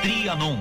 Trianon.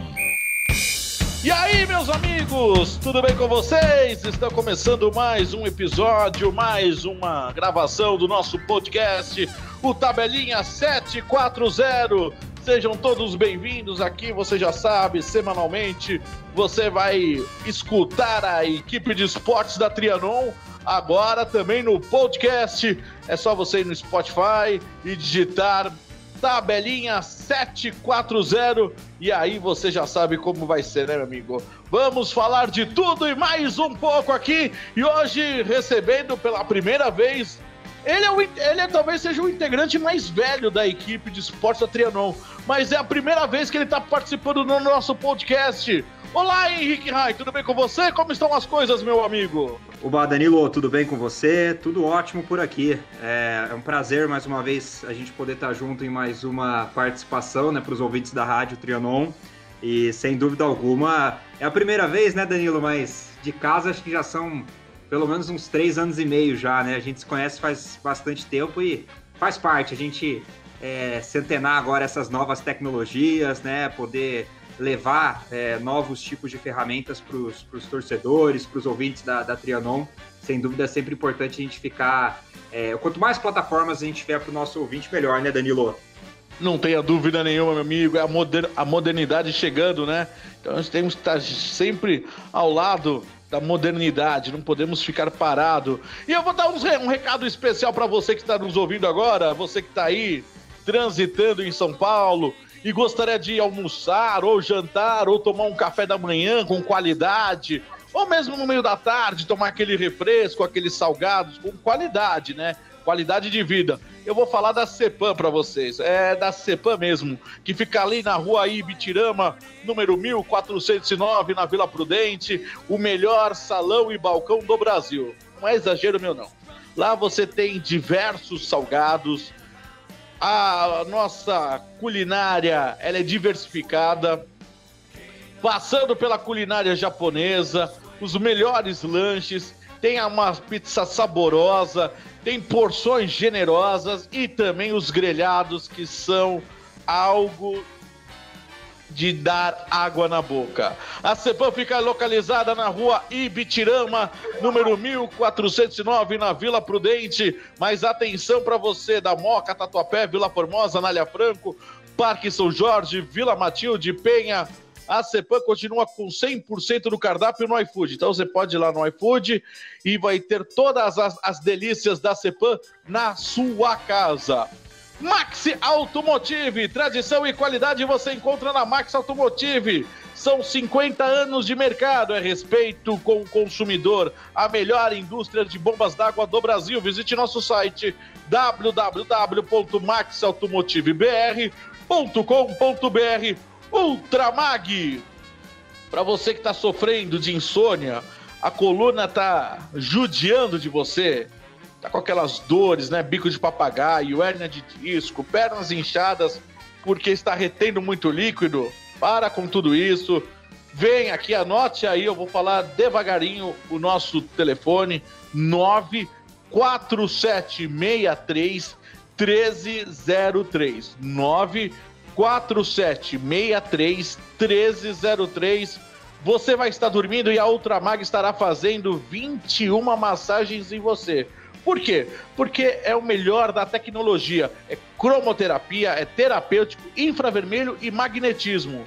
E aí, meus amigos, tudo bem com vocês? Está começando mais um episódio, mais uma gravação do nosso podcast, o Tabelinha 740. Sejam todos bem-vindos aqui, você já sabe, semanalmente você vai escutar a equipe de esportes da Trianon agora também no podcast. É só você ir no Spotify e digitar tabelinha 740 e aí você já sabe como vai ser, né, meu amigo? Vamos falar de tudo e mais um pouco aqui e hoje recebendo pela primeira vez ele, é o, ele é, talvez seja o integrante mais velho da equipe de esportes da Trianon, mas é a primeira vez que ele está participando no nosso podcast. Olá, Henrique Rai, tudo bem com você? Como estão as coisas, meu amigo? Oba, Danilo, tudo bem com você? Tudo ótimo por aqui. É, é um prazer, mais uma vez, a gente poder estar junto em mais uma participação né, para os ouvintes da Rádio Trianon. E, sem dúvida alguma, é a primeira vez, né, Danilo? Mas de casa acho que já são pelo menos uns três anos e meio já, né? A gente se conhece faz bastante tempo e faz parte. A gente é, centenar agora essas novas tecnologias, né? Poder levar é, novos tipos de ferramentas para os torcedores, para os ouvintes da, da Trianon. Sem dúvida é sempre importante a gente ficar. É, quanto mais plataformas a gente tiver para o nosso ouvinte, melhor, né, Danilo? Não tenha dúvida nenhuma, meu amigo. É a, moder a modernidade chegando, né? Então nós temos que estar sempre ao lado da modernidade, não podemos ficar parado. E eu vou dar um, um recado especial para você que está nos ouvindo agora, você que está aí transitando em São Paulo e gostaria de almoçar, ou jantar, ou tomar um café da manhã com qualidade, ou mesmo no meio da tarde tomar aquele refresco, aqueles salgados com qualidade, né? Qualidade de vida. Eu vou falar da Cepam para vocês. É da Cepam mesmo, que fica ali na rua Ibitirama, número 1409, na Vila Prudente, o melhor salão e balcão do Brasil. Não é exagero meu não. Lá você tem diversos salgados, a nossa culinária ela é diversificada, passando pela culinária japonesa, os melhores lanches, tem uma pizza saborosa, tem porções generosas e também os grelhados que são algo de dar água na boca. A Cepam fica localizada na rua Ibitirama, número 1409, na Vila Prudente. Mas atenção para você da Moca, Tatuapé, Vila Formosa, Nália Franco, Parque São Jorge, Vila Matilde, Penha. A Cepam continua com 100% do cardápio no iFood. Então você pode ir lá no iFood e vai ter todas as, as delícias da Cepam na sua casa. Maxi Automotive, tradição e qualidade você encontra na Maxi Automotive. São 50 anos de mercado, é respeito com o consumidor, a melhor indústria de bombas d'água do Brasil. Visite nosso site www.maxautomotivebr.com.br Ultramag. Para você que está sofrendo de insônia, a coluna está judiando de você, tá com aquelas dores, né? Bico de papagaio, hérnia de disco, pernas inchadas, porque está retendo muito líquido. Para com tudo isso. Vem aqui, anote aí, eu vou falar devagarinho o nosso telefone 94763 1303 94763 1303 você vai estar dormindo e a Ultramag estará fazendo 21 massagens em você. Por quê? Porque é o melhor da tecnologia. É cromoterapia, é terapêutico, infravermelho e magnetismo.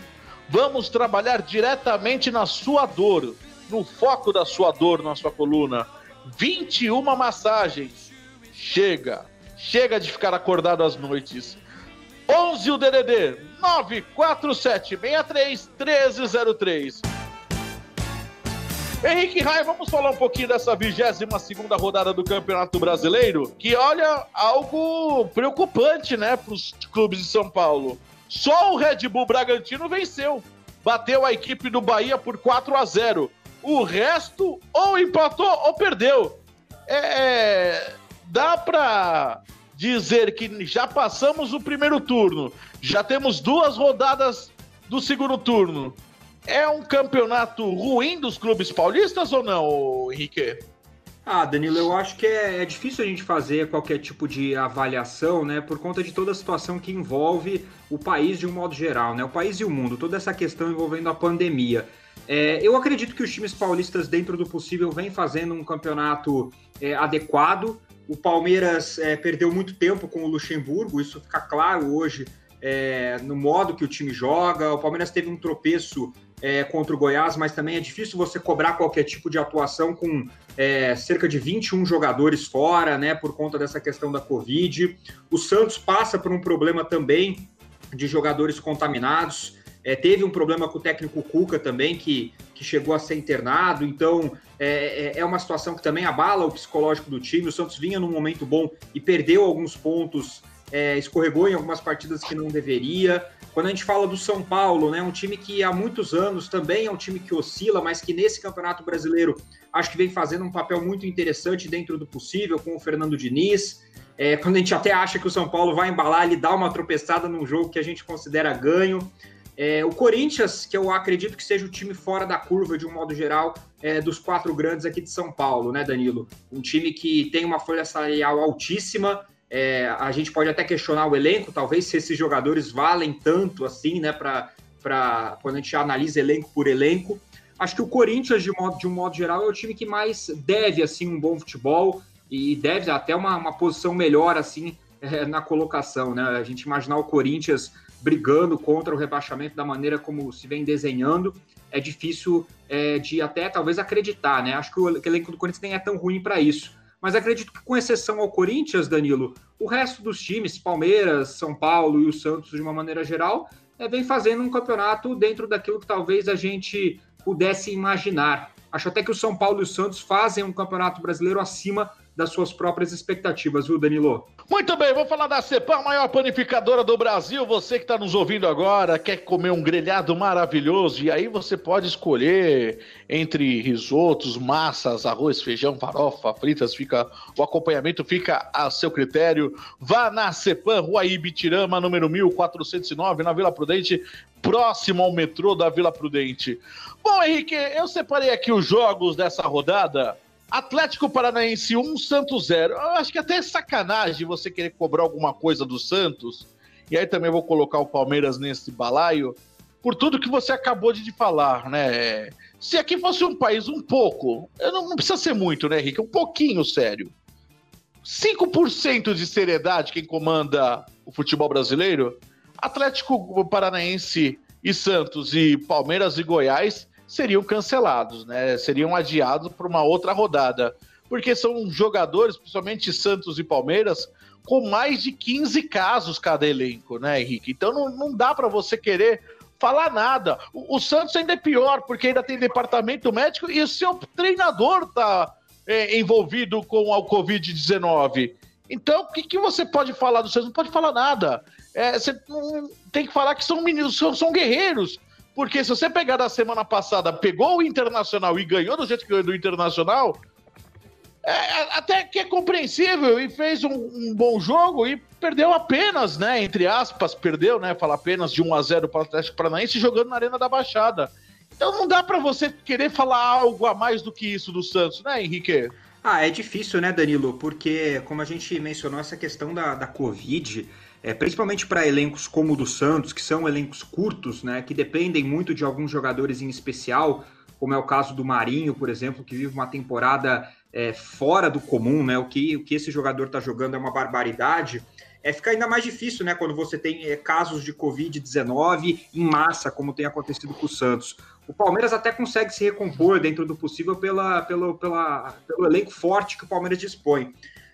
Vamos trabalhar diretamente na sua dor, no foco da sua dor na sua coluna. 21 massagens. Chega. Chega de ficar acordado às noites. 11 o DDD 94763 1303. Henrique Raia, vamos falar um pouquinho dessa 22 rodada do Campeonato Brasileiro, que olha algo preocupante, né, para os clubes de São Paulo. Só o Red Bull Bragantino venceu, bateu a equipe do Bahia por 4 a 0. O resto ou empatou ou perdeu. É, é dá para dizer que já passamos o primeiro turno, já temos duas rodadas do segundo turno é um campeonato ruim dos clubes paulistas ou não, Henrique? Ah, Danilo, eu acho que é, é, difícil a gente fazer qualquer tipo de avaliação, né, por conta de toda a situação que envolve o país de um modo geral, né, o país e o mundo, toda essa questão envolvendo a pandemia. É, eu acredito que os times paulistas, dentro do possível, vêm fazendo um campeonato é, adequado. O Palmeiras é, perdeu muito tempo com o Luxemburgo, isso fica claro hoje é, no modo que o time joga. O Palmeiras teve um tropeço é, contra o Goiás, mas também é difícil você cobrar qualquer tipo de atuação com é, cerca de 21 jogadores fora, né, por conta dessa questão da Covid. O Santos passa por um problema também de jogadores contaminados. É, teve um problema com o técnico Cuca também, que, que chegou a ser internado. Então, é, é, é uma situação que também abala o psicológico do time. O Santos vinha num momento bom e perdeu alguns pontos, é, escorregou em algumas partidas que não deveria. Quando a gente fala do São Paulo, né, um time que há muitos anos também é um time que oscila, mas que nesse Campeonato Brasileiro acho que vem fazendo um papel muito interessante dentro do possível com o Fernando Diniz. É, quando a gente até acha que o São Paulo vai embalar, ele dá uma tropeçada num jogo que a gente considera ganho. É, o Corinthians, que eu acredito que seja o time fora da curva de um modo geral, é, dos quatro grandes aqui de São Paulo, né, Danilo? Um time que tem uma folha salarial altíssima, é, a gente pode até questionar o elenco, talvez se esses jogadores valem tanto assim, né, para quando a gente analisa elenco por elenco. Acho que o Corinthians, de, modo, de um modo geral, é o time que mais deve assim um bom futebol e deve até uma, uma posição melhor assim é, na colocação, né? A gente imaginar o Corinthians brigando contra o rebaixamento da maneira como se vem desenhando, é difícil é, de até talvez acreditar, né? Acho que o, que o elenco do Corinthians nem é tão ruim para isso. Mas acredito que, com exceção ao Corinthians, Danilo, o resto dos times, Palmeiras, São Paulo e o Santos, de uma maneira geral, é, vem fazendo um campeonato dentro daquilo que talvez a gente pudesse imaginar. Acho até que o São Paulo e o Santos fazem um campeonato brasileiro acima das suas próprias expectativas, viu, Danilo? Muito bem, vou falar da Cepam, maior panificadora do Brasil. Você que está nos ouvindo agora, quer comer um grelhado maravilhoso, e aí você pode escolher entre risotos, massas, arroz, feijão, farofa, fritas, fica o acompanhamento fica a seu critério. Vá na Cepam, Rua Ibitirama, número 1409, na Vila Prudente, próximo ao metrô da Vila Prudente. Bom, Henrique, eu separei aqui os jogos dessa rodada. Atlético Paranaense 1, Santos 0. Eu acho que até é sacanagem você querer cobrar alguma coisa do Santos. E aí também vou colocar o Palmeiras nesse balaio. Por tudo que você acabou de falar, né? Se aqui fosse um país um pouco, não, não precisa ser muito, né, Henrique? Um pouquinho sério. 5% de seriedade quem comanda o futebol brasileiro? Atlético Paranaense e Santos e Palmeiras e Goiás seriam cancelados, né? Seriam adiados para uma outra rodada. Porque são jogadores, principalmente Santos e Palmeiras, com mais de 15 casos cada elenco, né, Henrique? Então não, não dá para você querer falar nada. O, o, Santos ainda é pior, porque ainda tem departamento médico e o seu treinador está é, envolvido com a Covid-19. Então, o que, que você pode falar do Santos? Não pode falar nada. É, você tem que falar que são meninos, são, são guerreiros. Porque se você pegar da semana passada, pegou o Internacional e ganhou do jeito que ganhou do Internacional, é, até que é compreensível e fez um, um, bom jogo e perdeu apenas, né? Entre aspas, perdeu, né? Fala apenas de 1 a 0 para o Atlético Paranaense jogando na Arena da Baixada. Então não dá para você querer falar algo a mais do que isso do Santos, né, Henrique? Ah, é difícil, né, Danilo? Porque, como a gente mencionou, essa questão da, da Covid é, principalmente para elencos como o do Santos, que são elencos curtos, né, que dependem muito de alguns jogadores em especial, como é o caso do Marinho, por exemplo, que vive uma temporada é, fora do comum, né, o que, o que esse jogador está jogando é uma barbaridade. É, fica ainda mais difícil, né, quando você tem é, casos de Covid-19 em massa, como tem acontecido com o Santos. O Palmeiras até consegue se recompor dentro do possível pela, pelo, pela, pelo elenco forte que o Palmeiras dispõe.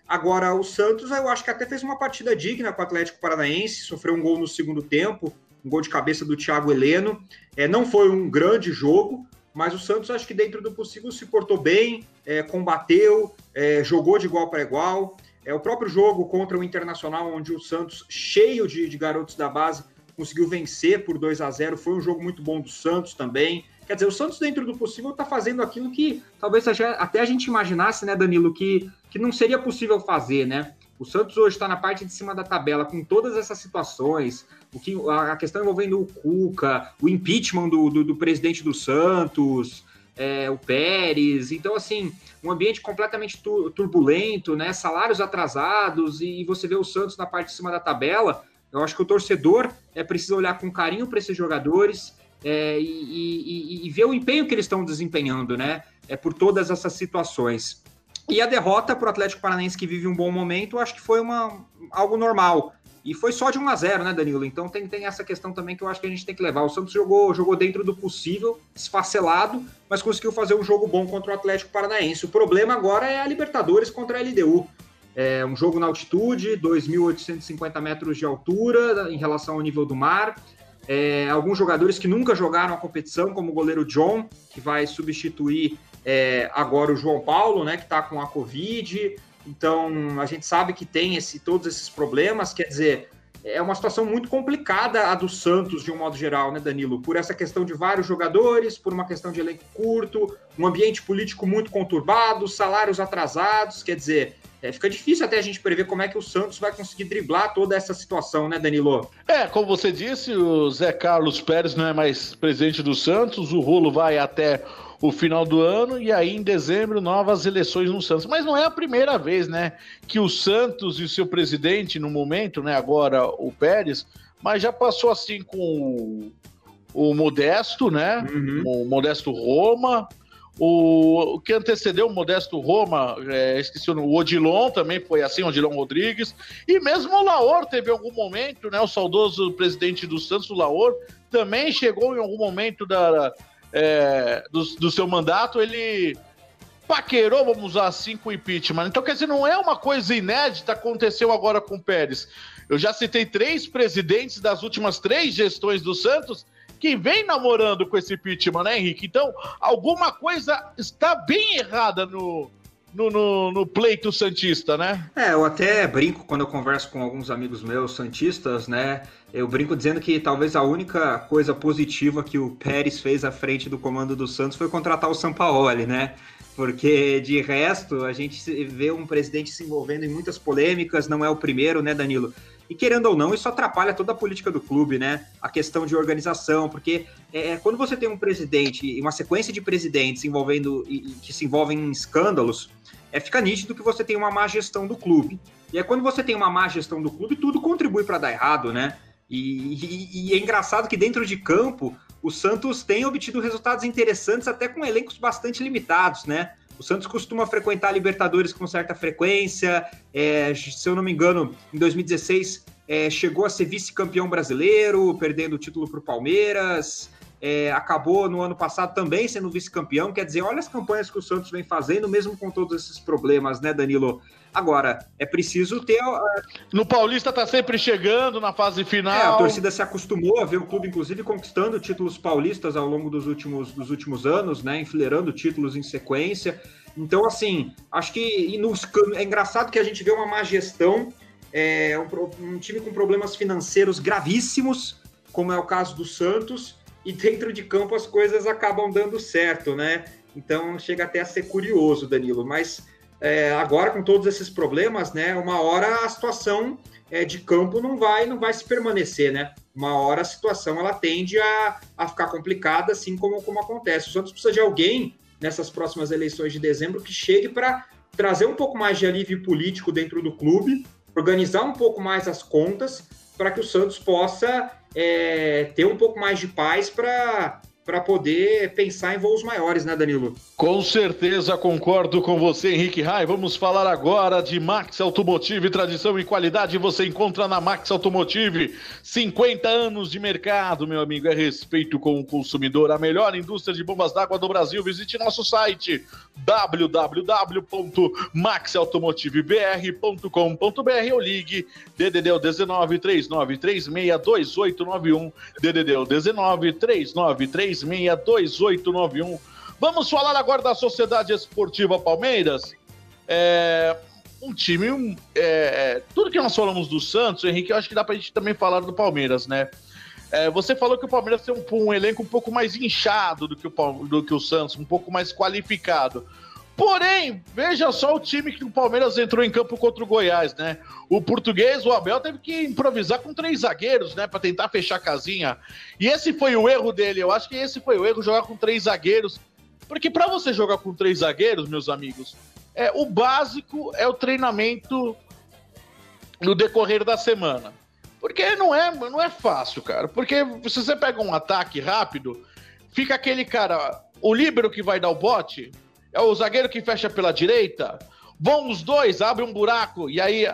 Agora, o Santos, eu acho que até fez uma partida digna com o Atlético Paranaense, sofreu um gol no segundo tempo, um gol de cabeça do Thiago Heleno. É, não foi um grande jogo, mas o Santos, acho que dentro do possível, se portou bem, é, combateu, é, jogou de igual para igual. É o próprio jogo contra o Internacional, onde o Santos, cheio de, de garotos da base, conseguiu vencer por 2 a 0 Foi um jogo muito bom do Santos também. Quer dizer, o Santos, dentro do possível, está fazendo aquilo que talvez até a gente imaginasse, né, Danilo, que que não seria possível fazer, né? O Santos hoje está na parte de cima da tabela com todas essas situações, o que, a questão envolvendo o Cuca, o impeachment do, do, do presidente do Santos, é, o Pérez. Então, assim, um ambiente completamente turbulento, né? Salários atrasados, e você vê o Santos na parte de cima da tabela. Eu acho que o torcedor é preciso olhar com carinho para esses jogadores é, e, e, e, ver o empenho que eles estão desempenhando, né? É por todas essas situações. E a derrota para o Atlético Paranaense que vive um bom momento, acho que foi uma, algo normal. E foi só de 1 a 0 né, Danilo? Então tem, tem essa questão também que eu acho que a gente tem que levar. O Santos jogou, jogou dentro do possível, esfacelado, mas conseguiu fazer um jogo bom contra o Atlético Paranaense. O problema agora é a Libertadores contra a LDU. É um jogo na altitude, 2.850 metros de altura em relação ao nível do mar. É, alguns jogadores que nunca jogaram a competição, como o goleiro John, que vai substituir é, agora o João Paulo, né, que está com a Covid. Então, a gente sabe que tem esse, todos esses problemas, quer dizer, é uma situação muito complicada a do Santos, de um modo geral, né, Danilo? Por essa questão de vários jogadores, por uma questão de elenco curto, um ambiente político muito conturbado, salários atrasados, quer dizer, é, fica difícil até a gente prever como é que o Santos vai conseguir driblar toda essa situação, né, Danilo? É, como você disse, o Zé Carlos Pérez não é mais presidente do Santos, o rolo vai até o final do ano e aí em dezembro novas eleições no Santos. Mas não é a primeira vez, né, que o Santos e o seu presidente no momento, né, agora o Pérez, mas já passou assim com o, o Modesto, né, uhum. o Modesto Roma, o, o, que antecedeu o Modesto Roma, é, esqueci o Odilon também foi assim, Odilon Rodrigues, e mesmo o Laor teve algum momento, né? O saudoso presidente do Santos, o Laor, também chegou em algum momento da, é, do, do seu mandato, ele paquerou, vamos usar assim, com o impeachment. Então, quer dizer, não é uma coisa inédita, aconteceu agora com o Pérez. Eu já citei três presidentes das últimas três gestões do Santos que vem namorando com esse impeachment, né, Henrique? Então, alguma coisa está bem errada no, no, no, no, pleito Santista, né? É, eu até brinco quando eu converso com alguns amigos meus Santistas, né? Eu brinco dizendo que talvez a única coisa positiva que o Pérez fez à frente do comando do Santos foi contratar o Sampaoli, né? Porque de resto, a gente vê um presidente se envolvendo em muitas polêmicas, não é o primeiro, né, Danilo? E querendo ou não, isso atrapalha toda a política do clube, né? A questão de organização, porque é, quando você tem um presidente e uma sequência de presidentes envolvendo e, que se envolvem em escândalos, é, fica nítido que você tem uma má gestão do clube. E é quando você tem uma má gestão do clube, tudo contribui para dar errado, né? E, e, e, é engraçado que dentro de campo o Santos tem obtido resultados interessantes até com elencos bastante limitados, né? O Santos costuma frequentar a Libertadores com certa frequência. É, se eu não me engano, em 2016 é, chegou a ser vice-campeão brasileiro, perdendo o título para o Palmeiras é, acabou no ano passado também sendo vice-campeão. Quer dizer, olha as campanhas que o Santos vem fazendo, mesmo com todos esses problemas, né, Danilo? Agora, é preciso ter. No Paulista tá sempre chegando na fase final. É, a torcida se acostumou a ver o clube, inclusive, conquistando títulos paulistas ao longo dos últimos, dos últimos anos, né? Enfileirando títulos em sequência. Então, assim, acho que nos, é engraçado que a gente vê uma má gestão, é, um, um time com problemas financeiros gravíssimos, como é o caso do Santos, e dentro de campo as coisas acabam dando certo, né? Então chega até a ser curioso, Danilo. Mas é, agora com todos esses problemas, né? Uma hora a situação é, de campo não vai não vai se permanecer, né? Uma hora a situação ela tende a, a ficar complicada, assim como, como acontece. O Santos precisa de alguém nessas próximas eleições de dezembro que chegue para trazer um pouco mais de alívio político dentro do clube, organizar um pouco mais as contas para que o Santos possa é, ter um pouco mais de paz para para poder pensar em voos maiores, né, Danilo? Com certeza concordo com você, Henrique Rai. Vamos falar agora de Max Automotive, tradição e qualidade você encontra na Max Automotive. 50 anos de mercado, meu amigo, é respeito com o consumidor, a melhor indústria de bombas d'água do Brasil. Visite nosso site www.maxautomotivebr.com.br ou ligue DDD 19 3936 2891 DDD 19 3936 362891. Vamos falar agora da Sociedade Esportiva Palmeiras. É, um time. É, é, tudo que nós falamos do Santos, Henrique, eu acho que dá pra gente também falar do Palmeiras, né? É, você falou que o Palmeiras tem um, um, elenco um pouco mais inchado do que, o, do que o Santos, um pouco mais qualificado. Porém, veja só o time que o Palmeiras entrou em campo contra o Goiás, né? O português, o Abel, teve que improvisar com três zagueiros, né? Para tentar fechar a casinha. E esse foi o erro dele. Eu acho que esse foi o erro, jogar com três zagueiros. Porque para você jogar com três zagueiros, meus amigos, é o básico é o treinamento no decorrer da semana. Porque não é, não é fácil, cara. Porque se você pega um ataque rápido, fica aquele cara, o líbero que vai dar o bote, é o zagueiro que fecha pela direita, vão os dois, abre um buraco, e aí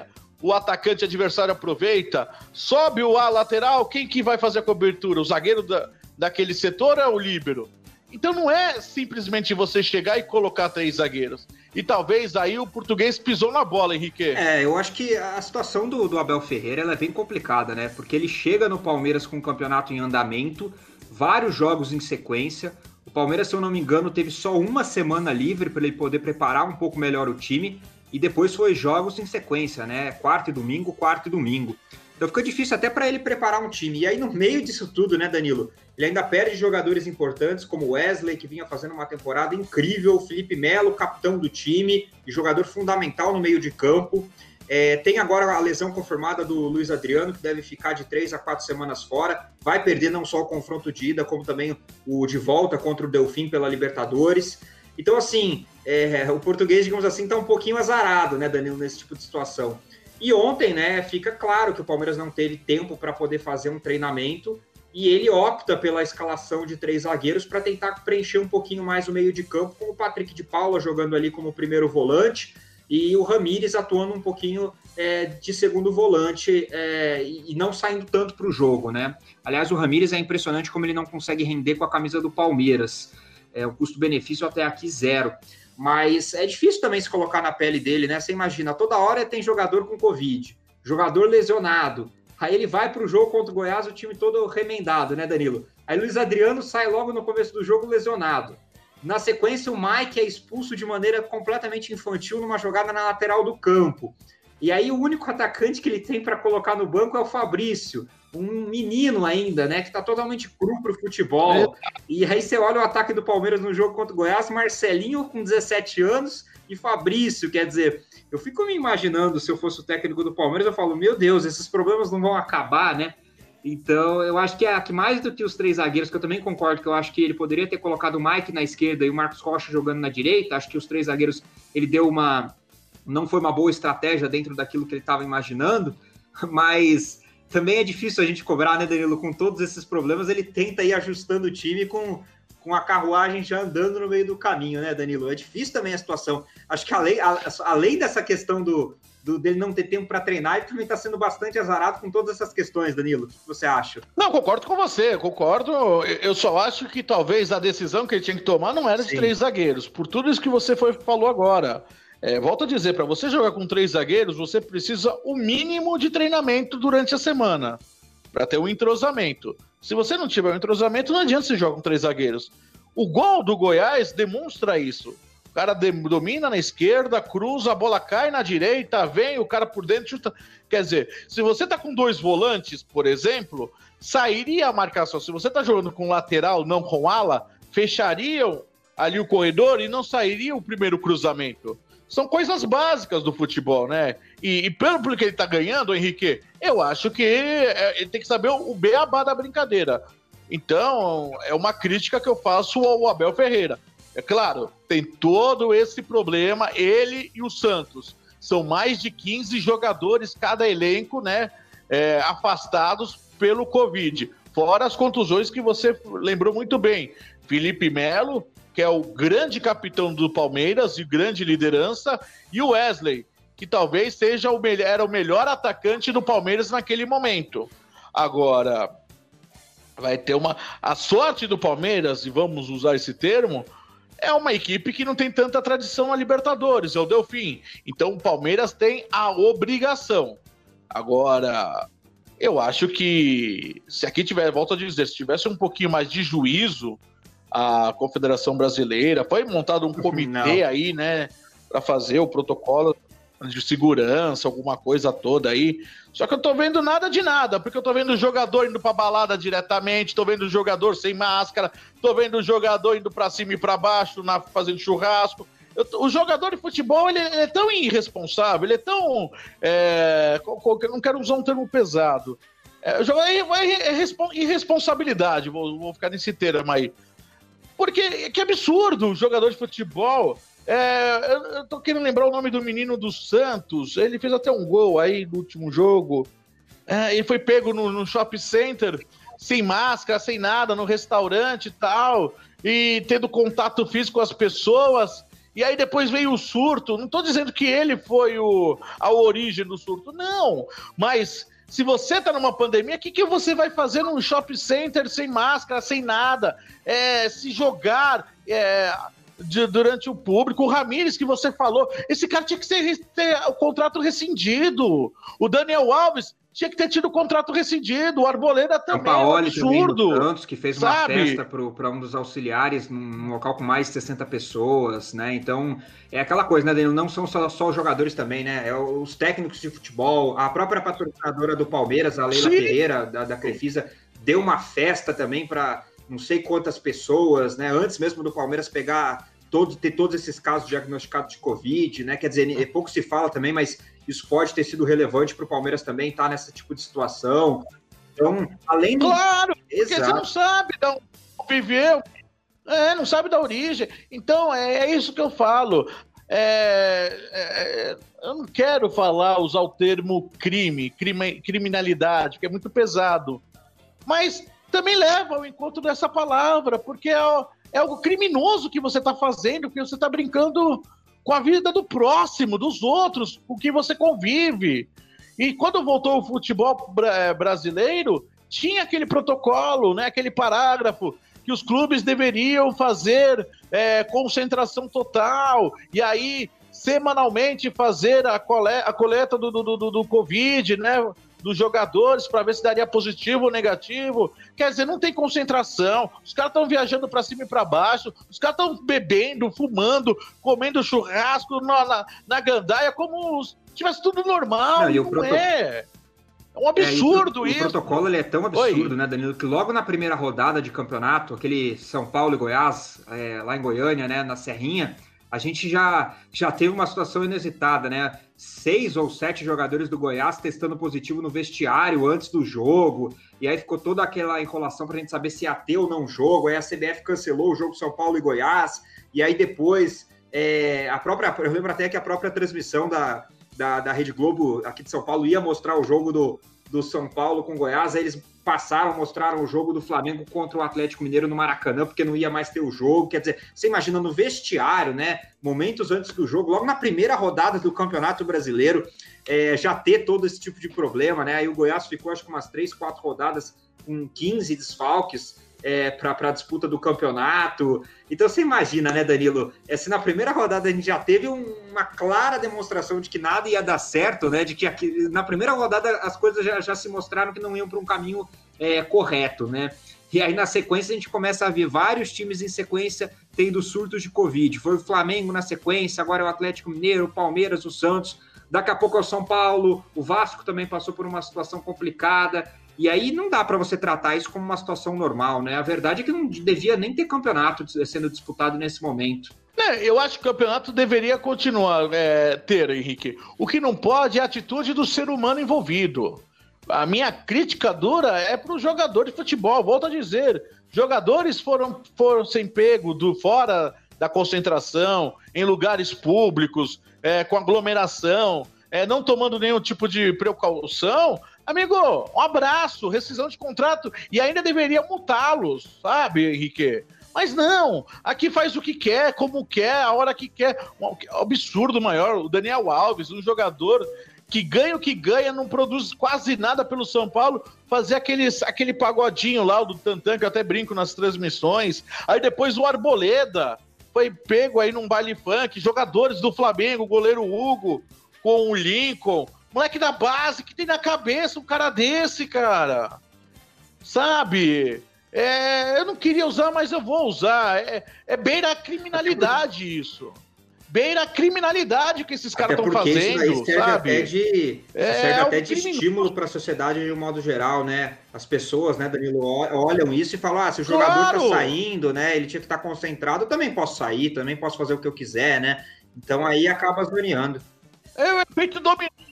o atacante adversário aproveita, sobe o A lateral, quem que vai fazer a cobertura? O zagueiro da, daquele setor é o líbero. Então não é simplesmente você chegar e colocar três zagueiros. E talvez aí o português pisou na bola, Henrique. É, eu acho que a situação do, do Abel Ferreira é bem complicada, né? Porque ele chega no Palmeiras com o campeonato em andamento, vários jogos em sequência. O Palmeiras, se eu não me engano, teve só uma semana livre para ele poder preparar um pouco melhor o time. E depois foi jogos em sequência, né? Quarto e domingo, quarto e domingo. Então fica difícil até para ele preparar um time. E aí, no meio disso tudo, né, Danilo? Ele ainda perde jogadores importantes, como Wesley, que vinha fazendo uma temporada incrível, Felipe Melo, capitão do time, e jogador fundamental no meio de campo. É, tem agora a lesão confirmada do Luiz Adriano, que deve ficar de três a quatro semanas fora. Vai perder não só o confronto de ida, como também o de volta contra o Delfim pela Libertadores. Então, assim, é, o português, digamos assim, está um pouquinho azarado, né, Danilo, nesse tipo de situação. E ontem, né, fica claro que o Palmeiras não teve tempo para poder fazer um treinamento e ele opta pela escalação de três zagueiros para tentar preencher um pouquinho mais o meio de campo, com o Patrick de Paula jogando ali como primeiro volante e o Ramires atuando um pouquinho é, de segundo volante é, e não saindo tanto para o jogo, né? Aliás, o Ramires é impressionante como ele não consegue render com a camisa do Palmeiras. É, o custo-benefício até aqui zero. Mas é difícil também se colocar na pele dele, né? Você imagina, toda hora tem jogador com Covid, jogador lesionado. Aí ele vai para o jogo contra o Goiás, o time todo remendado, né, Danilo? Aí Luiz Adriano sai logo no começo do jogo lesionado. Na sequência, o Mike é expulso de maneira completamente infantil numa jogada na lateral do campo. E aí o único atacante que ele tem para colocar no banco é o Fabrício, um menino ainda, né, que está totalmente cru pro futebol. É. E aí você olha o ataque do Palmeiras no jogo contra o Goiás, Marcelinho com 17 anos e Fabrício, quer dizer, eu fico me imaginando se eu fosse o técnico do Palmeiras, eu falo, meu Deus, esses problemas não vão acabar, né? Então, eu acho que, é, que mais do que os três zagueiros, que eu também concordo que eu acho que ele poderia ter colocado o Mike na esquerda e o Marcos Rocha jogando na direita, acho que os três zagueiros, ele deu uma... não foi uma boa estratégia dentro daquilo que ele estava imaginando, mas também é difícil a gente cobrar, né, Danilo? Com todos esses problemas, ele tenta ir ajustando o time com, com a carruagem já andando no meio do caminho, né, Danilo? É difícil também a situação. Acho que além, além dessa questão do, do, dele não ter tempo para treinar, ele também está sendo bastante azarado com todas essas questões, Danilo. O que você acha? Não, concordo com você, concordo. Eu só acho que talvez a decisão que ele tinha que tomar não era de Sim. três zagueiros, por tudo isso que você foi, falou agora. É, volto a dizer, para você jogar com três zagueiros, você precisa o mínimo de treinamento durante a semana para ter um entrosamento. Se você não tiver um entrosamento, não adianta você jogar com três zagueiros. O gol do Goiás demonstra isso. Cara domina na esquerda, cruza, a bola cai na direita, vem o cara por dentro chuta. Quer dizer, se você tá com dois volantes, por exemplo, sairia a marcação. Se você tá jogando com lateral, não com ala, fechariam ali o corredor e não sairia o primeiro cruzamento. São coisas básicas do futebol, né? E, e pelo que ele tá ganhando, Henrique, eu acho que é, ele tem que saber o beabá da brincadeira. Então, é uma crítica que eu faço ao Abel Ferreira. É claro, tem todo esse problema, ele e o Santos. São mais de 15 jogadores cada elenco, né? É, afastados pelo Covid. Fora as contusões que você lembrou muito bem. Felipe Melo, que é o grande capitão do Palmeiras e grande liderança, e o Wesley, que talvez seja o melhor, era o melhor atacante do Palmeiras naquele momento. Agora, vai ter uma. A sorte do Palmeiras, e vamos usar esse termo, é uma equipe que não tem tanta tradição na Libertadores, é o Delfim. Então o Palmeiras tem a obrigação. Agora, eu acho que se aqui tiver, volto a dizer, se tivesse um pouquinho mais de juízo, a Confederação Brasileira, foi montado um comitê não. aí, né, para fazer o protocolo de segurança, alguma coisa toda aí. Só que eu tô vendo nada de nada, porque eu tô vendo o jogador indo pra balada diretamente, tô vendo o jogador sem máscara, tô vendo o jogador indo pra cima e pra baixo, na, fazendo churrasco. Eu, o jogador de futebol, ele, ele, é tão irresponsável, ele é tão... É, não quero usar um termo pesado. É, é, é irresponsabilidade, vou, vou ficar nesse termo aí. Porque que absurdo, jogador de futebol. É, eu, eu tô querendo lembrar o nome do menino do Santos. Ele fez até um gol aí no último jogo. É, ele foi pego no, no shopping center, sem máscara, sem nada, no restaurante e tal, e tendo contato físico com as pessoas. E aí depois veio o surto. Não estou dizendo que ele foi o, a origem do surto, não. Mas se você está numa pandemia, o que, que você vai fazer num shopping center sem máscara, sem nada? É, se jogar é, de, durante o público. O Ramires, que você falou, esse cara tinha que ser, ter o contrato rescindido. O Daniel Alves tinha que ter tido o contrato rescindido. O Arboleda também. O Paoli é um absurdo. Também, Santos, que fez uma festa para um dos auxiliares num local com mais de 60 pessoas, né? Então, é aquela coisa, né, Danilo? Não são só, só os jogadores também, né? É os técnicos de futebol, a própria patrocinadora do Palmeiras, a Leila Sim. Pereira, da, da Crefisa, deu uma festa também para não sei quantas pessoas, né? Antes mesmo do Palmeiras pegar todo, ter todos esses casos diagnosticados de Covid, né? Quer dizer, é pouco se fala também, mas isso pode ter sido relevante para o Palmeiras também estar tá nesse tipo de situação. Então, além do. Claro, porque Exato. você não sabe, não viveu, é, não sabe da origem. Então, é, é isso que eu falo. É, é, eu não quero falar, usar o termo crime, crime, criminalidade, que é muito pesado. Mas também leva ao encontro dessa palavra, porque é, é algo criminoso que você está fazendo, porque você está brincando com a vida do próximo, dos outros, com quem você convive. E quando voltou o futebol eh, brasileiro, tinha aquele protocolo, né, aquele parágrafo que os clubes deveriam fazer é, concentração total, e aí semanalmente fazer a, coleta, a coleta do, do, do, do Covid, né? Dos jogadores para ver se daria positivo ou negativo. Quer dizer, não tem concentração. Os caras estão viajando para cima e para baixo. Os caras estão bebendo, fumando, comendo churrasco na, na, na gandaia como se tivesse tudo normal. Não, não proto... é. É um absurdo é, isso. O protocolo ele é tão absurdo, Oi. né, Danilo, que logo na primeira rodada de campeonato, aquele São Paulo e Goiás, é, lá em Goiânia, né, na Serrinha, a gente já, já teve uma situação inusitada, né? Seis ou sete jogadores do Goiás testando positivo no vestiário antes do jogo, e aí ficou toda aquela enrolação para a gente saber se ia ter ou não jogo. Aí a CBF cancelou o jogo São Paulo e Goiás, e aí depois é, a própria. Eu lembro até que a própria transmissão da, da, da Rede Globo aqui de São Paulo ia mostrar o jogo do, do São Paulo com Goiás, aí eles passaram, mostraram o jogo do Flamengo contra o Atlético Mineiro no Maracanã, porque não ia mais ter o jogo. Quer dizer, você imagina no vestiário, né? Momentos antes do jogo, logo na primeira rodada do Campeonato Brasileiro, é, já ter todo esse tipo de problema, né? Aí o Goiás ficou, acho que umas três, quatro rodadas com 15 desfalques é, para a disputa do campeonato. Então você imagina, né, Danilo? É, se na primeira rodada a gente já teve um, uma clara demonstração de que nada ia dar certo, né? De que aqui, na primeira rodada as coisas já, já se mostraram que não iam para um caminho é, correto, né? E aí, na sequência, a gente começa a ver vários times em sequência tendo surtos de Covid. Foi o Flamengo na sequência, agora é o Atlético Mineiro, o Palmeiras, o Santos. Daqui a pouco é o São Paulo, o Vasco também passou por uma situação complicada. E aí não dá para você tratar isso como uma situação normal, né? A verdade é que não devia nem ter campeonato sendo disputado nesse momento. É, eu acho que o campeonato deveria continuar é, ter, Henrique. O que não pode é a atitude do ser humano envolvido. A minha crítica dura é para o jogador de futebol. Volto a dizer, jogadores foram, foram sem pego do fora da concentração, em lugares públicos, é, com aglomeração, é, não tomando nenhum tipo de precaução, amigo, um abraço, rescisão de contrato e ainda deveria multá-los, sabe, Henrique? Mas não, aqui faz o que quer, como quer, a hora que quer. Um absurdo maior. O Daniel Alves, um jogador que ganha o que ganha, não produz quase nada pelo São Paulo, fazer aqueles, aquele pagodinho lá do Tantan, que eu até brinco nas transmissões. Aí depois o Arboleda foi pego aí num baile funk, jogadores do Flamengo, goleiro Hugo, com o Lincoln. Moleque da base, que tem na cabeça um cara desse, cara? Sabe? É, eu não queria usar, mas eu vou usar. É, é beira a criminalidade isso. Beira a criminalidade que esses caras estão fazendo, isso serve sabe? Até de, é, serve é até de estímulo para a sociedade de um modo geral, né? As pessoas, né, Danilo, olham isso e falam: ah, se o jogador tá claro. tá saindo, né? Ele tinha que estar tá concentrado, eu também posso sair, também posso fazer o que eu quiser, né? Então aí acaba zoneando. É o efeito dominó.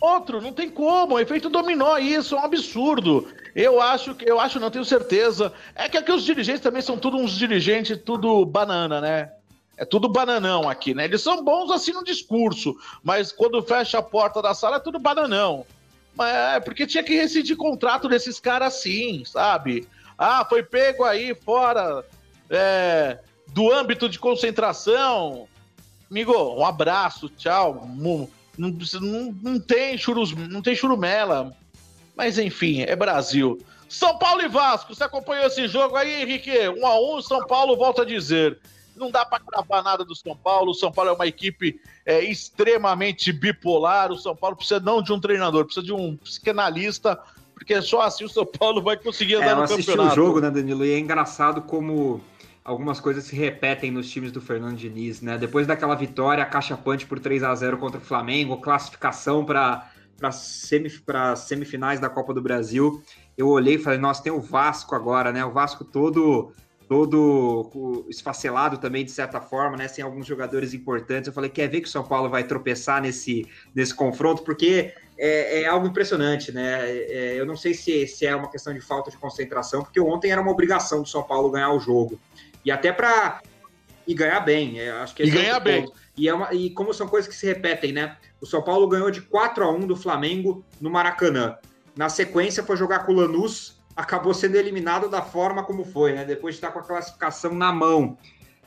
Outro, não tem como. O efeito dominó, isso é um absurdo. Eu acho que eu acho, não tenho certeza. É que aqui os dirigentes também são todos uns dirigentes, tudo banana, né? É tudo bananão aqui, né? Eles são bons assim no discurso, mas quando fecha a porta da sala é tudo bananão. Mas é porque tinha que rescindir contrato desses caras assim, sabe? Ah, foi pego aí fora é, do âmbito de concentração. Amigo, um abraço, tchau. Não, não, não, tem churus, não tem churumela. Mas enfim, é Brasil. São Paulo e Vasco, você acompanhou esse jogo aí, Henrique? Um a um, São Paulo volta a dizer. Não dá para cravar nada do São Paulo. O São Paulo é uma equipe é, extremamente bipolar. O São Paulo precisa não de um treinador, precisa de um psicanalista, porque só assim o São Paulo vai conseguir andar é, no campeonato. Eu assisti o jogo, né, Danilo? E é engraçado como algumas coisas se repetem nos times do Fernando Diniz, né? Depois daquela vitória, a caixa punch por 3 a 0 contra o Flamengo, classificação para para semif semifinais da Copa do Brasil, eu olhei e falei, nossa, tem o Vasco agora, né? O Vasco todo todo esfacelado também, de certa forma, né? Sem alguns jogadores importantes. Eu falei, quer ver que o São Paulo vai tropeçar nesse, nesse confronto? Porque é, é algo impressionante, né? É, eu não sei se, se é uma questão de falta de concentração, porque ontem era uma obrigação do São Paulo ganhar o jogo. E até para e ganhar bem, é, acho que e ganhar bem. E, é uma, e como são coisas que se repetem, né? O São Paulo ganhou de 4 a 1 do Flamengo no Maracanã. Na sequência foi jogar com o Lanús, acabou sendo eliminado da forma como foi, né? Depois de estar com a classificação na mão.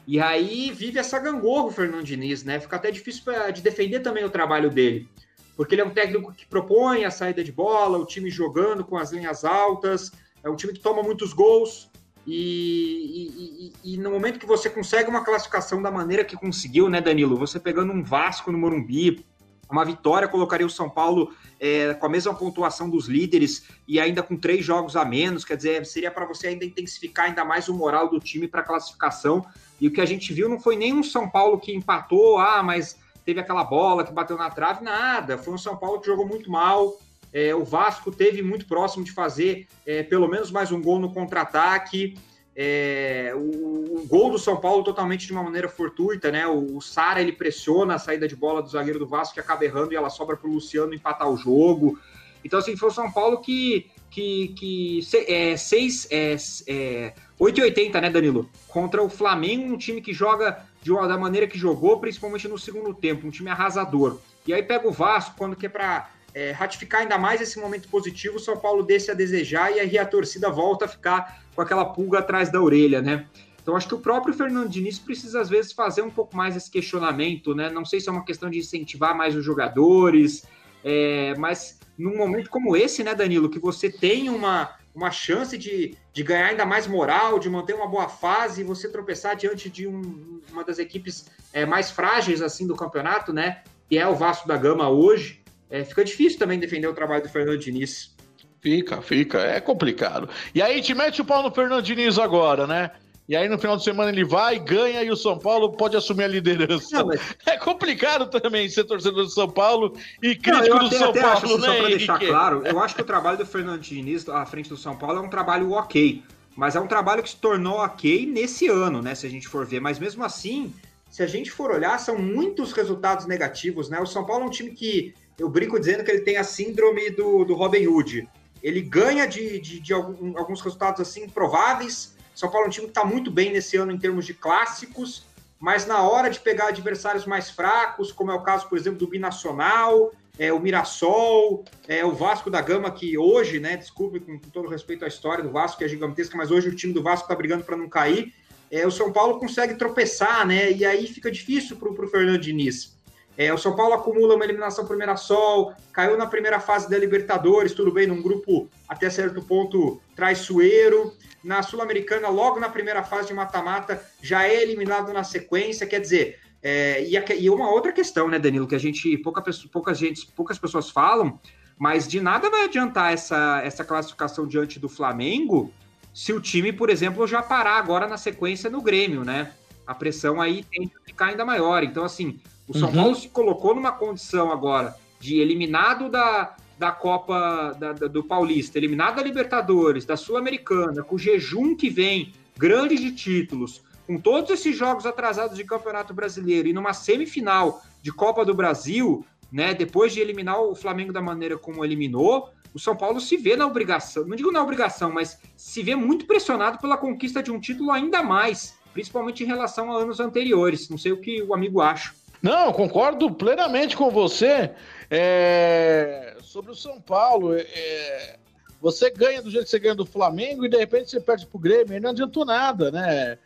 E aí vive essa gangorra o Fernando Diniz, né? Fica até difícil pra, de defender também o trabalho dele. Porque ele é um técnico que propõe a saída de bola, o time jogando com as linhas altas, é um time que toma muitos gols, e, e, e, no momento que você consegue uma classificação da maneira que conseguiu, né, Danilo? Você pegando um Vasco no Morumbi, uma vitória colocaria o São Paulo é, com a mesma pontuação dos líderes e ainda com três jogos a menos, quer dizer, seria para você ainda intensificar ainda mais o moral do time para classificação. E o que a gente viu não foi nem um São Paulo que empatou, ah, mas teve aquela bola que bateu na trave, nada. Foi um São Paulo que jogou muito mal, é, o Vasco teve muito próximo de fazer é, pelo menos mais um gol no contra-ataque. É, o, o, gol do São Paulo totalmente de uma maneira fortuita, né? O, o Sara ele pressiona a saída de bola do zagueiro do Vasco que acaba errando e ela sobra para o Luciano empatar o jogo. Então, assim, foi o São Paulo que. que, que é, seis, é, é, 8,80, né, Danilo? Contra o Flamengo, um time que joga de da maneira que jogou, principalmente no segundo tempo, um time arrasador. E aí pega o Vasco quando quer para é, ratificar ainda mais esse momento positivo, o São Paulo deixa a desejar e aí a torcida volta a ficar com aquela pulga atrás da orelha, né? Então acho que o próprio Fernando Diniz precisa às vezes fazer um pouco mais esse questionamento, né? Não sei se é uma questão de incentivar mais os jogadores, é, mas num momento como esse, né, Danilo, que você tem uma, uma chance de, de ganhar ainda mais moral, de manter uma boa fase, e você tropeçar diante de um, uma das equipes é, mais frágeis assim do campeonato, né? Que é o Vasco da Gama hoje é, fica difícil também defender o trabalho do Fernando Diniz. Fica, fica, é complicado. E aí te mete o pau no Fernando Diniz agora, né? E aí no final de semana ele vai, ganha e o São Paulo pode assumir a liderança. Não, mas... É complicado também ser torcedor do São Paulo e crítico Não, do São Paulo, acho, né? Só para deixar claro, eu acho que o trabalho do Fernando Diniz à frente do São Paulo é um trabalho ok, mas é um trabalho que se tornou ok nesse ano, né? Se a gente for ver, mas mesmo assim, se a gente for olhar, são muitos resultados negativos, né? O São Paulo é um time que eu brinco dizendo que ele tem a síndrome do, do Robin Hood. Ele ganha de, de, de alguns resultados assim prováveis. São Paulo é um time que está muito bem nesse ano em termos de clássicos, mas na hora de pegar adversários mais fracos, como é o caso, por exemplo, do Binacional, é, o Mirassol, é, o Vasco da Gama, que hoje, né, desculpe com, com, todo respeito à história do Vasco, que é gigantesca, mas hoje o time do Vasco está brigando para não cair. É, o São Paulo consegue tropeçar, né? E aí fica difícil para o Fernando Diniz. É, o São Paulo acumula uma eliminação pro Mirassol, caiu na primeira fase da Libertadores, tudo bem, num grupo até certo ponto traiçoeiro. Na Sul-Americana, logo na primeira fase de mata-mata, já é eliminado na sequência. Quer dizer, é, e, a, e, uma outra questão, né, Danilo, que a gente, pouca, pouca gente, poucas pessoas falam, mas de nada vai adiantar essa, essa classificação diante do Flamengo se o time, por exemplo, já parar agora na sequência no Grêmio, né? A pressão aí tende a ficar ainda maior. Então, assim, o São uhum. Paulo se colocou numa condição agora de eliminado da, da Copa da, da, do Paulista, eliminado da Libertadores, da Sul-Americana, com o jejum que vem grande de títulos, com todos esses jogos atrasados de Campeonato Brasileiro e numa semifinal de Copa do Brasil, né, depois de eliminar o Flamengo da maneira como eliminou, o São Paulo se vê na obrigação, não digo na obrigação, mas se vê muito pressionado pela conquista de um título ainda mais, principalmente em relação a anos anteriores. Não sei o que o amigo acha. Não, concordo plenamente com você. É... Sobre o São Paulo, é... você ganha do jeito que você ganha do Flamengo e de repente você perde pro Grêmio, e não adiantou nada, né?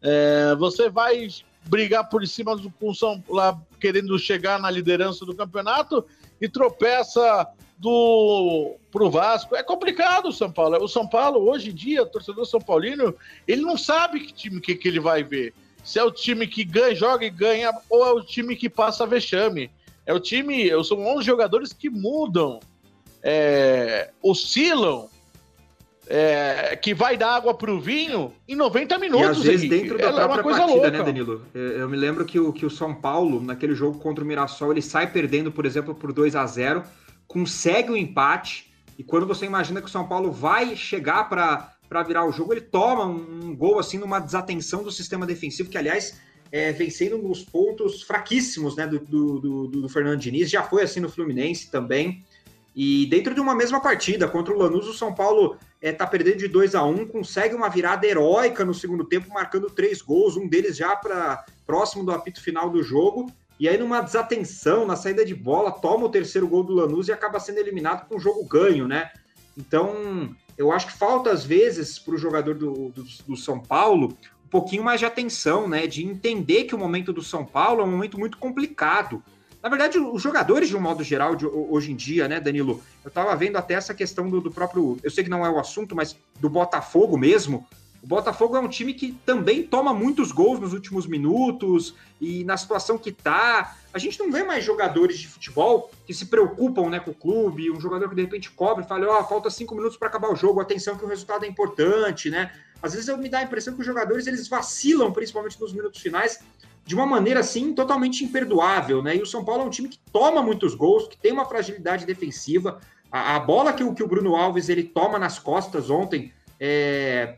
É... Você vai brigar por cima do com São lá querendo chegar na liderança do campeonato e tropeça do pro Vasco. É complicado o São Paulo. O São Paulo, hoje em dia, o torcedor São Paulino, ele não sabe que time que, que ele vai ver. Se é o time que ganha, joga e ganha, ou é o time que passa vexame. É o time, são 11 jogadores que mudam, é, oscilam, é, que vai dar água para o vinho em 90 minutos. E às vezes Henrique. dentro da Ela própria é partida, louca. né, Danilo? Eu me lembro que o, que o São Paulo, naquele jogo contra o Mirassol, ele sai perdendo, por exemplo, por 2 a 0 consegue o empate, e quando você imagina que o São Paulo vai chegar para virar o jogo, ele toma um, um, gol assim numa desatenção do sistema defensivo, que aliás é, vem sendo nos pontos fraquíssimos né, do, do, do, do Fernando Diniz, já foi assim no Fluminense também. E dentro de uma mesma partida contra o Lanús, o São Paulo está é, perdendo de 2 a 1 um, consegue uma virada heróica no segundo tempo, marcando três gols, um deles já para próximo do apito final do jogo. E aí, numa desatenção, na saída de bola, toma o terceiro gol do Lanús e acaba sendo eliminado com o jogo ganho, né? Então, eu acho que falta, às vezes, para o jogador do, do, do, São Paulo um pouquinho mais de atenção, né? De entender que o momento do São Paulo é um momento muito complicado. Na verdade, os jogadores, de um modo geral, de, hoje em dia, né, Danilo? Eu estava vendo até essa questão do, do próprio. Eu sei que não é o assunto, mas do Botafogo mesmo o Botafogo é um time que também toma muitos gols nos últimos minutos e na situação que tá. A gente não vê mais jogadores de futebol que se preocupam né, com o clube, um jogador que de repente cobre e fala: Ó, oh, falta cinco minutos para acabar o jogo, atenção que o resultado é importante, né? Às vezes eu me dá a impressão que os jogadores eles vacilam, principalmente nos minutos finais, de uma maneira assim totalmente imperdoável, né? E o São Paulo é um time que toma muitos gols, que tem uma fragilidade defensiva. A, a bola que, que o Bruno Alves ele toma nas costas ontem é,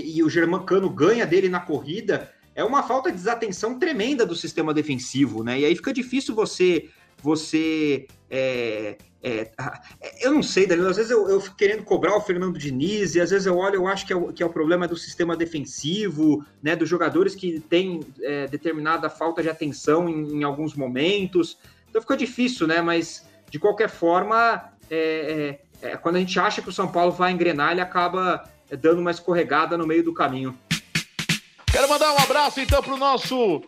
e, o Germancano ganha dele na corrida, é uma falta de desatenção tremenda do sistema defensivo, né? E aí fica difícil você você é, é, eu não sei, Danilo, às vezes eu, eu fico querendo cobrar o Fernando Diniz, e às vezes eu olho, eu acho que é o, que é o problema do sistema defensivo, né, dos jogadores que têm é, determinada falta de atenção em, em, alguns momentos, então fica difícil, né, mas de qualquer forma, é, é, é, quando a gente acha que o São Paulo vai engrenar, ele acaba dando uma escorregada no meio do caminho. Quero mandar um abraço então para o nosso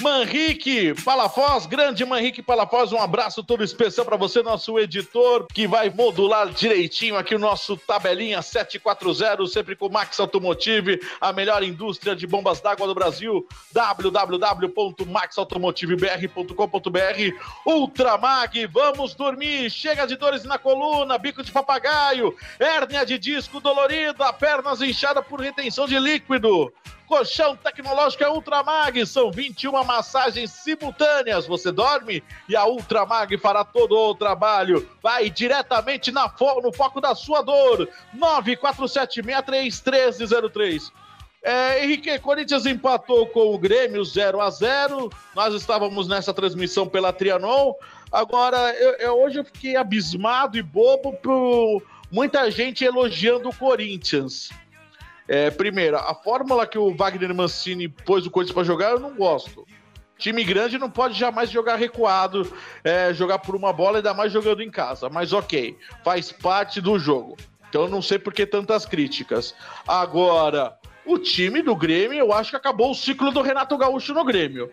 Manrique Palafoz, grande Manrique Palafoz, um abraço todo especial para você, nosso editor, que vai modular direitinho aqui o nosso tabelinha 740, sempre com Max Automotive, a melhor indústria de bombas d'água do Brasil, www.maxautomotivebr.com.br, Ultramag, vamos dormir, chega de dores na coluna, bico de papagaio, hérnia de disco dolorida, pernas inchadas por retenção de líquido. Colchão tecnológico é Ultramag, são 21 massagens simultâneas. Você dorme e a Ultramag fará todo o trabalho. Vai diretamente na fo no foco da sua dor. 947631303. É, Henrique, Corinthians empatou com o Grêmio 0 a 0 Nós estávamos nessa transmissão pela Trianon. Agora, eu, eu, hoje eu fiquei abismado e bobo por muita gente elogiando o Corinthians. É, primeiro, a fórmula que o Wagner Mancini pôs o Corinthians para jogar, eu não gosto. Time grande não pode jamais jogar recuado, é, jogar por uma bola, ainda mais jogando em casa. Mas ok, faz parte do jogo. Então eu não sei por que tantas críticas. Agora, o time do Grêmio, eu acho que acabou o ciclo do Renato Gaúcho no Grêmio.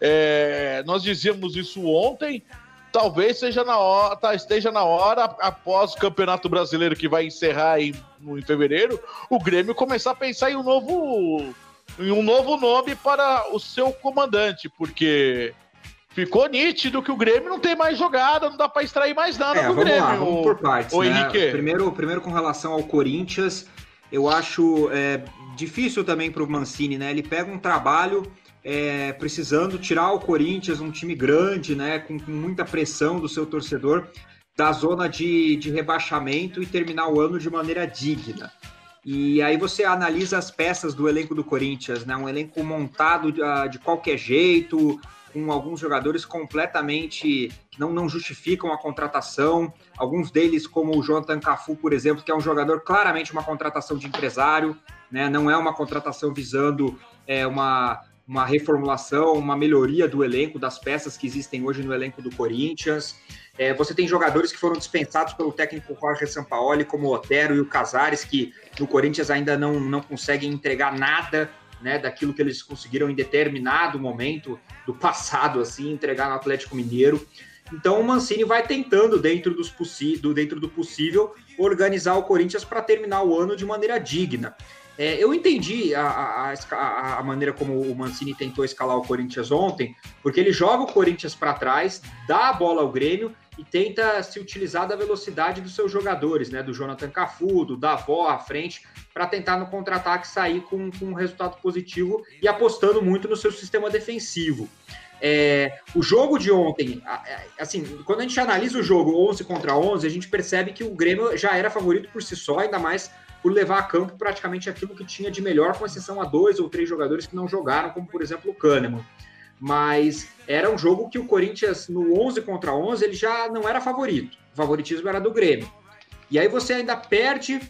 É, nós dizíamos isso ontem, talvez seja na hora, tá, esteja na hora, após o Campeonato Brasileiro que vai encerrar em, em fevereiro, o Grêmio começar a pensar em um novo em um novo nome para o seu comandante, porque ficou nítido que o Grêmio não tem mais jogada, não dá para extrair mais nada é, do vamos Grêmio. Lá, vamos por partes, o né? Henrique. Primeiro, primeiro com relação ao Corinthians, eu acho é, difícil também para o Mancini, né? Ele pega um trabalho é, precisando tirar o Corinthians, um time grande, né, com, com, muita pressão do seu torcedor, da zona de, de rebaixamento e terminar o ano de maneira digna. E aí você analisa as peças do elenco do Corinthians, né? Um elenco montado de, ah, de qualquer jeito, com alguns jogadores completamente que não, não justificam a contratação. Alguns deles, como o Jonathan Cafu, por exemplo, que é um jogador claramente uma contratação de empresário, né? não é uma contratação visando é, uma, uma reformulação, uma melhoria do elenco, das peças que existem hoje no elenco do Corinthians. É, você tem jogadores que foram dispensados pelo técnico Jorge Sampaoli, como o Otero e o Casares, que no Corinthians ainda não, não conseguem entregar nada né, daquilo que eles conseguiram em determinado momento do passado, assim, entregar no Atlético Mineiro. Então o Mancini vai tentando, dentro, dos do, dentro do possível, organizar o Corinthians para terminar o ano de maneira digna. É, eu entendi a, a, a, maneira como o Mancini tentou escalar o Corinthians ontem, porque ele joga o Corinthians para trás, dá a bola ao Grêmio e tenta se utilizar da velocidade dos seus jogadores, né? Do Jonathan Cafu, do Davó à frente, para tentar no contra-ataque sair com, com um resultado positivo e apostando muito no seu sistema defensivo. É, o jogo de ontem, assim, quando a gente analisa o jogo 11 contra 11, a gente percebe que o Grêmio já era favorito por si só, ainda mais por levar a campo praticamente aquilo que tinha de melhor, com exceção a dois ou três jogadores que não jogaram, como por exemplo o Kahneman. Mas era um jogo que o Corinthians, no 11 contra 11, ele já não era favorito. O favoritismo era do Grêmio. E aí você ainda perde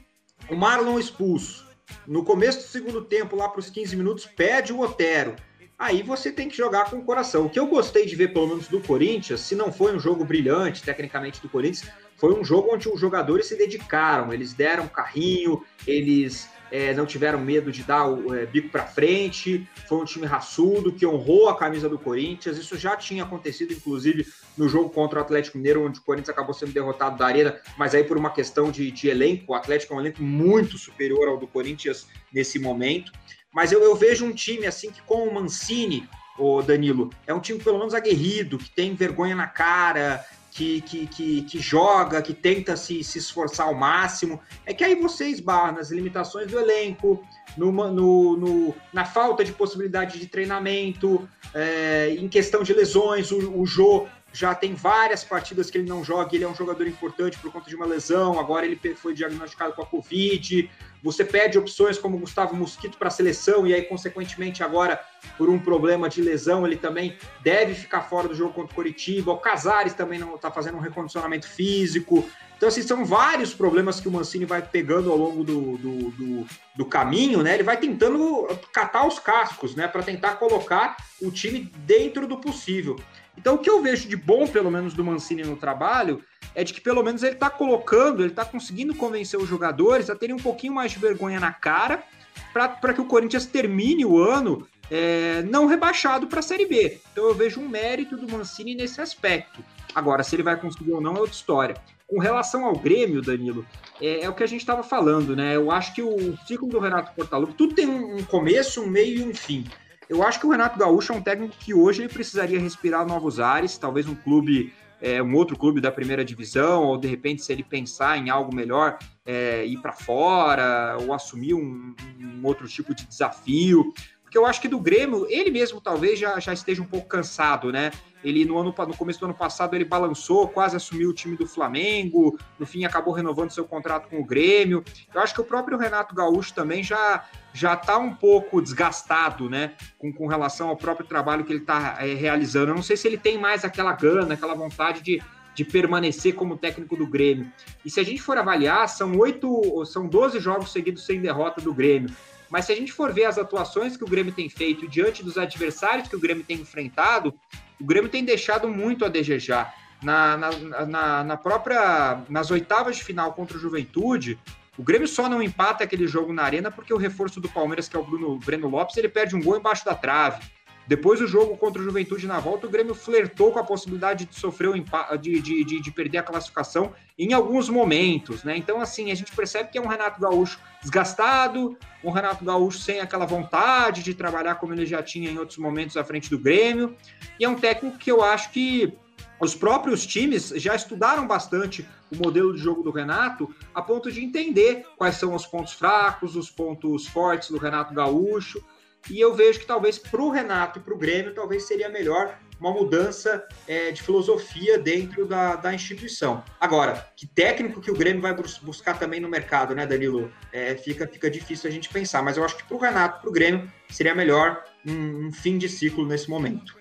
o Marlon expulso. No começo do segundo tempo, lá para os 15 minutos, pede o Otero. Aí você tem que jogar com o coração. O que eu gostei de ver, pelo menos do Corinthians, se não foi um jogo brilhante, tecnicamente, do Corinthians, foi um jogo onde os jogadores se dedicaram. Eles deram carrinho, eles é, não tiveram medo de dar o é, bico para frente. Foi um time raçudo que honrou a camisa do Corinthians. Isso já tinha acontecido, inclusive, no jogo contra o Atlético Mineiro, onde o Corinthians acabou sendo derrotado da Arena, mas aí por uma questão de, de elenco. O Atlético é um elenco muito superior ao do Corinthians nesse momento. Mas eu, eu vejo um time assim que, com o Mancini, o Danilo, é um time pelo menos aguerrido, que tem vergonha na cara, que, que, que, que, joga, que tenta se, se esforçar ao máximo, é que aí você esbarra nas limitações do elenco, numa, no, no, na falta de possibilidade de treinamento, é, em questão de lesões, o, o Jô já tem várias partidas que ele não joga, ele é um jogador importante por conta de uma lesão, agora ele foi diagnosticado com a Covid. Você pede opções como Gustavo Mosquito para a seleção, e aí, consequentemente, agora, por um problema de lesão, ele também deve ficar fora do jogo contra o Coritiba. O Casares também não está fazendo um recondicionamento físico. Então, assim, são vários problemas que o Mancini vai pegando ao longo do, do, do, do caminho, né? Ele vai tentando catar os cascos, né? Para tentar colocar o time dentro do possível. Então, o que eu vejo de bom, pelo menos, do Mancini no trabalho, é de que pelo menos ele está colocando, ele está conseguindo convencer os jogadores a terem um pouquinho mais de vergonha na cara para que o Corinthians termine o ano é, não rebaixado para a Série B. Então eu vejo um mérito do Mancini nesse aspecto. Agora, se ele vai conseguir ou não é outra história. Com relação ao Grêmio, Danilo, é, é o que a gente estava falando, né? Eu acho que o ciclo do Renato Portaluppi, tudo tem um começo, um meio e um fim. Eu acho que o Renato Gaúcho é um técnico que hoje ele precisaria respirar novos ares, talvez um clube, é, um outro clube da primeira divisão, ou de repente, se ele pensar em algo melhor, é, ir para fora, ou assumir um, um outro tipo de desafio porque eu acho que do Grêmio, ele mesmo talvez já, já esteja um pouco cansado, né? Ele no, ano, no começo do ano passado ele balançou, quase assumiu o time do Flamengo, no fim acabou renovando seu contrato com o Grêmio. Eu acho que o próprio Renato Gaúcho também já já está um pouco desgastado, né, com, com relação ao próprio trabalho que ele está é, realizando. Eu não sei se ele tem mais aquela gana, aquela vontade de, de permanecer como técnico do Grêmio. E se a gente for avaliar, são oito, são 12 jogos seguidos sem derrota do Grêmio. Mas se a gente for ver as atuações que o Grêmio tem feito diante dos adversários que o Grêmio tem enfrentado, o Grêmio tem deixado muito a desejar. Na, na, na, na própria nas oitavas de final contra o Juventude, o Grêmio só não empata aquele jogo na arena porque o reforço do Palmeiras, que é o Bruno Breno Lopes, ele perde um gol embaixo da trave. Depois do jogo contra o Juventude na volta, o Grêmio flertou com a possibilidade de sofrer de, de, de, de, perder a classificação em alguns momentos, né? Então, assim, a gente percebe que é um Renato Gaúcho desgastado, um Renato Gaúcho sem aquela vontade de trabalhar como ele já tinha em outros momentos à frente do Grêmio, e é um técnico que eu acho que os próprios times já estudaram bastante o modelo de jogo do Renato a ponto de entender quais são os pontos fracos, os pontos fortes do Renato Gaúcho, e eu vejo que talvez para o Renato e para o Grêmio, talvez seria melhor uma mudança é, de filosofia dentro da, da instituição. Agora, que técnico que o Grêmio vai buscar também no mercado, né, Danilo? É, fica, fica difícil a gente pensar, mas eu acho que para o Renato, para o Grêmio, seria melhor um, um, fim de ciclo nesse momento.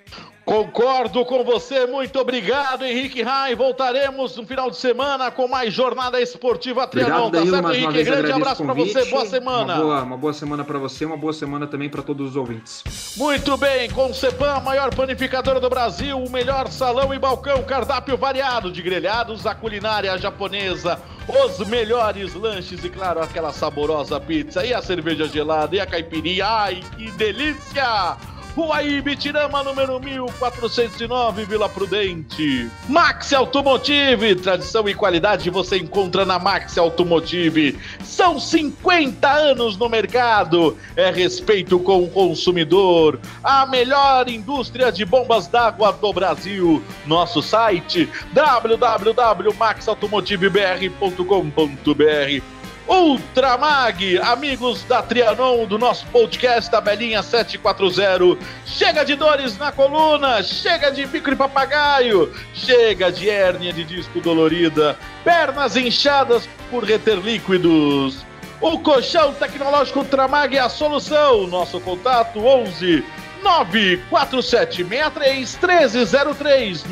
Concordo com você, muito obrigado, Henrique Rai. Voltaremos no final de semana com mais jornada esportiva Trianon, tá certo, Henrique? Grande abraço para você, boa semana. Uma boa, uma boa semana para você, uma boa semana também para todos os ouvintes. Muito bem, com o Cepan, a maior panificadora do Brasil, o melhor salão e balcão, cardápio variado de grelhados, a culinária japonesa, os melhores lanches e, claro, aquela saborosa pizza e a cerveja gelada e a caipirinha. Ai, que delícia! Rua Ibitirama, número 1409, Vila Prudente. Max Automotive, tradição e qualidade você encontra na Max Automotive. São 50 anos no mercado, é respeito com o consumidor. A melhor indústria de bombas d'água do Brasil. Nosso site www.maxautomotivebr.com.br Ultramag, amigos da Trianon, do nosso podcast Tabelinha 740. Chega de dores na coluna, chega de bico de papagaio, chega de hérnia de disco dolorida, pernas inchadas por reter líquidos. O colchão tecnológico Ultramag é a solução. Nosso contato 11 947631303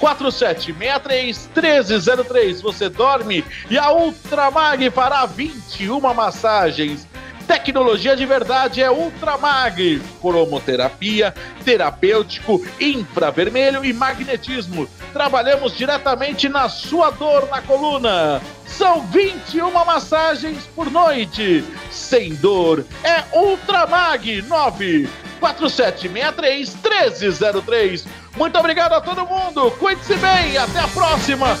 947631303 Você dorme e a Ultramag fará 21 massagens. Tecnologia de verdade é Ultramag. Cromoterapia, terapêutico, infravermelho e magnetismo. Trabalhamos diretamente na sua dor na coluna. São 21 massagens por noite. Sem dor. É Ultramag 9 4763 1303. Muito obrigado a todo mundo. Cuide-se bem. Até a próxima.